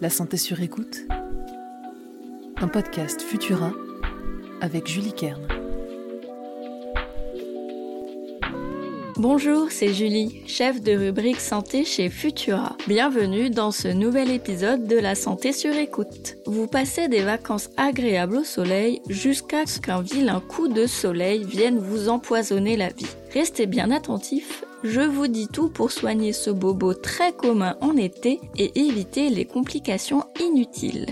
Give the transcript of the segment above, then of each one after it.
La santé sur écoute. Un podcast Futura avec Julie Kern. Bonjour, c'est Julie, chef de rubrique santé chez Futura. Bienvenue dans ce nouvel épisode de la santé sur écoute. Vous passez des vacances agréables au soleil jusqu'à ce qu'un vilain coup de soleil vienne vous empoisonner la vie. Restez bien attentifs, je vous dis tout pour soigner ce bobo très commun en été et éviter les complications inutiles.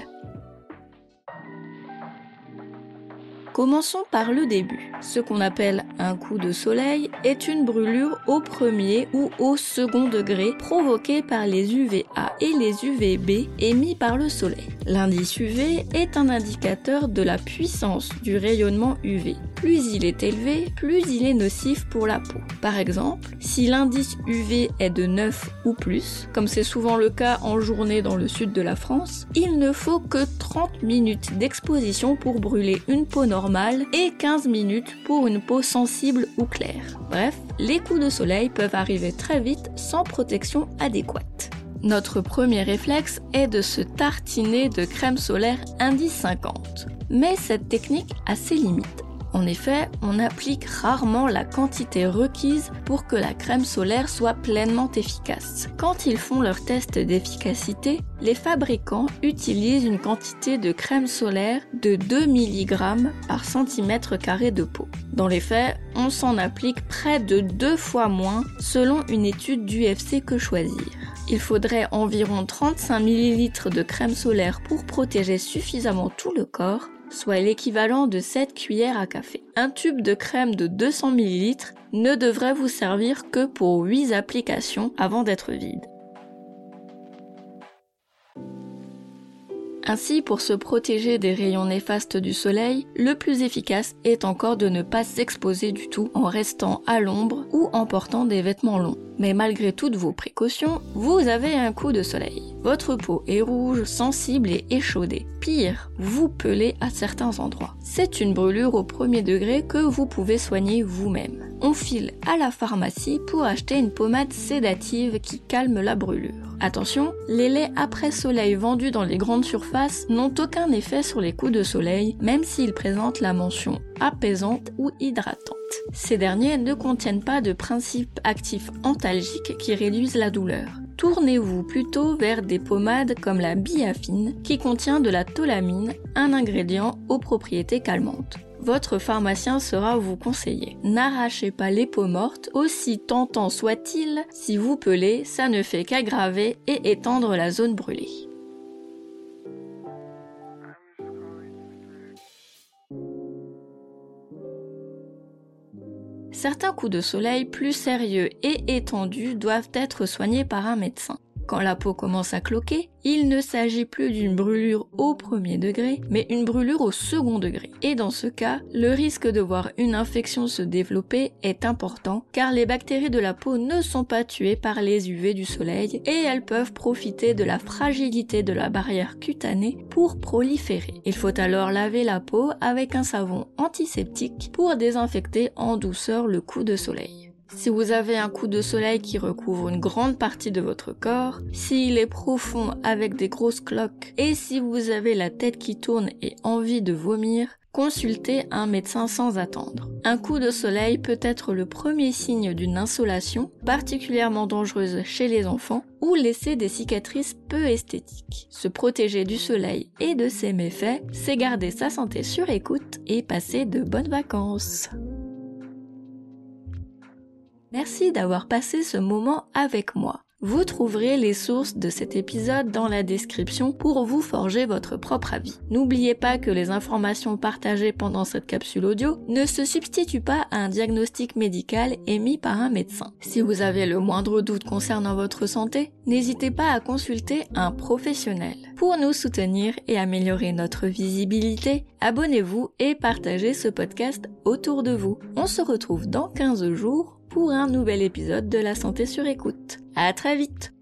Commençons par le début. Ce qu'on appelle un coup de soleil est une brûlure au premier ou au second degré provoquée par les UVA et les UVB émis par le soleil. L'indice UV est un indicateur de la puissance du rayonnement UV. Plus il est élevé, plus il est nocif pour la peau. Par exemple, si l'indice UV est de 9 ou plus, comme c'est souvent le cas en journée dans le sud de la France, il ne faut que 30 minutes d'exposition pour brûler une peau normale et 15 minutes pour une peau sensible ou claire. Bref, les coups de soleil peuvent arriver très vite sans protection adéquate. Notre premier réflexe est de se tartiner de crème solaire indice 50. Mais cette technique a ses limites. En effet, on applique rarement la quantité requise pour que la crème solaire soit pleinement efficace. Quand ils font leur test d'efficacité, les fabricants utilisent une quantité de crème solaire de 2 mg par centimètre carré de peau. Dans les faits, on s'en applique près de deux fois moins selon une étude d'UFC que choisir. Il faudrait environ 35 ml de crème solaire pour protéger suffisamment tout le corps soit l'équivalent de 7 cuillères à café. Un tube de crème de 200 ml ne devrait vous servir que pour 8 applications avant d'être vide. Ainsi, pour se protéger des rayons néfastes du soleil, le plus efficace est encore de ne pas s'exposer du tout en restant à l'ombre ou en portant des vêtements longs. Mais malgré toutes vos précautions, vous avez un coup de soleil. Votre peau est rouge, sensible et échaudée. Pire, vous pelez à certains endroits. C'est une brûlure au premier degré que vous pouvez soigner vous-même. On file à la pharmacie pour acheter une pommade sédative qui calme la brûlure. Attention, les laits après soleil vendus dans les grandes surfaces n'ont aucun effet sur les coups de soleil, même s'ils présentent la mention apaisante ou hydratante. Ces derniers ne contiennent pas de principes actifs antalgiques qui réduisent la douleur. Tournez-vous plutôt vers des pommades comme la biafine qui contient de la tolamine, un ingrédient aux propriétés calmantes. Votre pharmacien sera vous conseiller. N'arrachez pas les peaux mortes, aussi tentant soit-il, si vous pelez, ça ne fait qu'aggraver et étendre la zone brûlée. Certains coups de soleil plus sérieux et étendus doivent être soignés par un médecin. Quand la peau commence à cloquer, il ne s'agit plus d'une brûlure au premier degré, mais une brûlure au second degré. Et dans ce cas, le risque de voir une infection se développer est important car les bactéries de la peau ne sont pas tuées par les UV du soleil et elles peuvent profiter de la fragilité de la barrière cutanée pour proliférer. Il faut alors laver la peau avec un savon antiseptique pour désinfecter en douceur le coup de soleil. Si vous avez un coup de soleil qui recouvre une grande partie de votre corps, s'il est profond avec des grosses cloques, et si vous avez la tête qui tourne et envie de vomir, consultez un médecin sans attendre. Un coup de soleil peut être le premier signe d'une insolation, particulièrement dangereuse chez les enfants, ou laisser des cicatrices peu esthétiques. Se protéger du soleil et de ses méfaits, c'est garder sa santé sur écoute et passer de bonnes vacances. Merci d'avoir passé ce moment avec moi. Vous trouverez les sources de cet épisode dans la description pour vous forger votre propre avis. N'oubliez pas que les informations partagées pendant cette capsule audio ne se substituent pas à un diagnostic médical émis par un médecin. Si vous avez le moindre doute concernant votre santé, n'hésitez pas à consulter un professionnel. Pour nous soutenir et améliorer notre visibilité, abonnez-vous et partagez ce podcast autour de vous. On se retrouve dans 15 jours pour un nouvel épisode de La Santé sur écoute. À très vite!